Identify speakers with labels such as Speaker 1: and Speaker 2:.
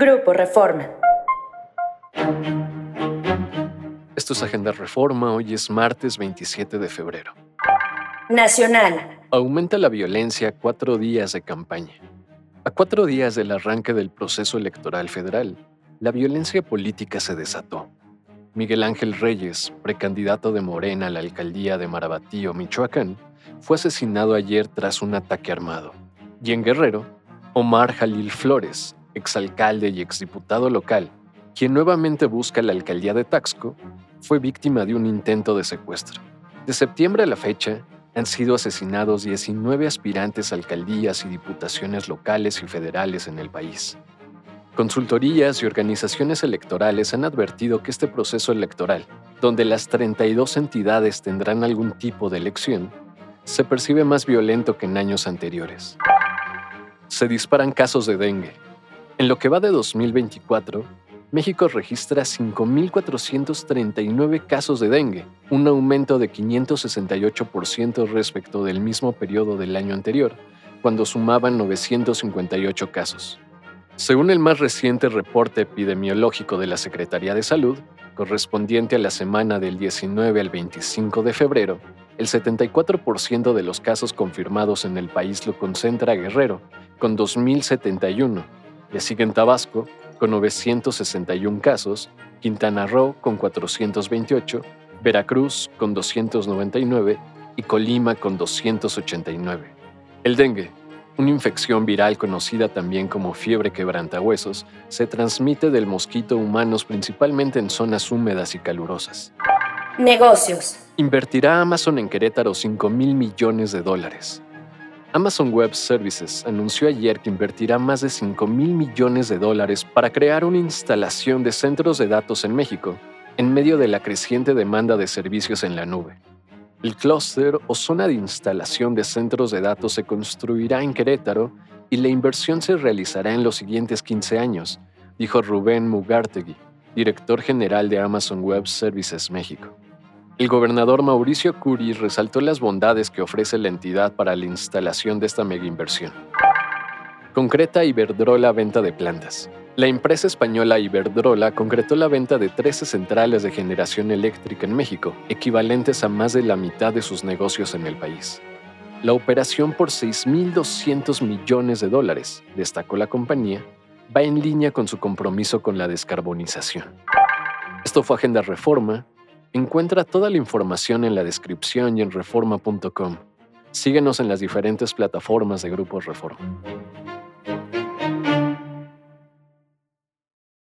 Speaker 1: Grupo Reforma.
Speaker 2: Esto es Agenda Reforma, hoy es martes 27 de febrero.
Speaker 1: Nacional.
Speaker 2: Aumenta la violencia cuatro días de campaña. A cuatro días del arranque del proceso electoral federal, la violencia política se desató. Miguel Ángel Reyes, precandidato de Morena a la alcaldía de Marabatío, Michoacán, fue asesinado ayer tras un ataque armado. Y en Guerrero, Omar Jalil Flores, exalcalde y exdiputado local, quien nuevamente busca la alcaldía de Taxco, fue víctima de un intento de secuestro. De septiembre a la fecha, han sido asesinados 19 aspirantes a alcaldías y diputaciones locales y federales en el país. Consultorías y organizaciones electorales han advertido que este proceso electoral, donde las 32 entidades tendrán algún tipo de elección, se percibe más violento que en años anteriores. Se disparan casos de dengue. En lo que va de 2024, México registra 5.439 casos de dengue, un aumento de 568% respecto del mismo periodo del año anterior, cuando sumaban 958 casos. Según el más reciente reporte epidemiológico de la Secretaría de Salud, correspondiente a la semana del 19 al 25 de febrero, el 74% de los casos confirmados en el país lo concentra Guerrero, con 2.071, le siguen Tabasco, con 961 casos, Quintana Roo, con 428, Veracruz, con 299 y Colima, con 289. El dengue, una infección viral conocida también como fiebre quebrantahuesos se transmite del mosquito humanos principalmente en zonas húmedas y calurosas.
Speaker 1: Negocios.
Speaker 2: Invertirá Amazon en Querétaro 5 mil millones de dólares. Amazon Web Services anunció ayer que invertirá más de 5 mil millones de dólares para crear una instalación de centros de datos en México, en medio de la creciente demanda de servicios en la nube. El clúster o zona de instalación de centros de datos se construirá en Querétaro y la inversión se realizará en los siguientes 15 años, dijo Rubén Mugartegui, director general de Amazon Web Services México. El gobernador Mauricio Curi resaltó las bondades que ofrece la entidad para la instalación de esta mega inversión. Concreta Iberdrola venta de plantas. La empresa española Iberdrola concretó la venta de 13 centrales de generación eléctrica en México, equivalentes a más de la mitad de sus negocios en el país. La operación por 6.200 millones de dólares, destacó la compañía, va en línea con su compromiso con la descarbonización. Esto fue Agenda Reforma. Encuentra toda la información en la descripción y en reforma.com. Síguenos en las diferentes plataformas de Grupo Reforma.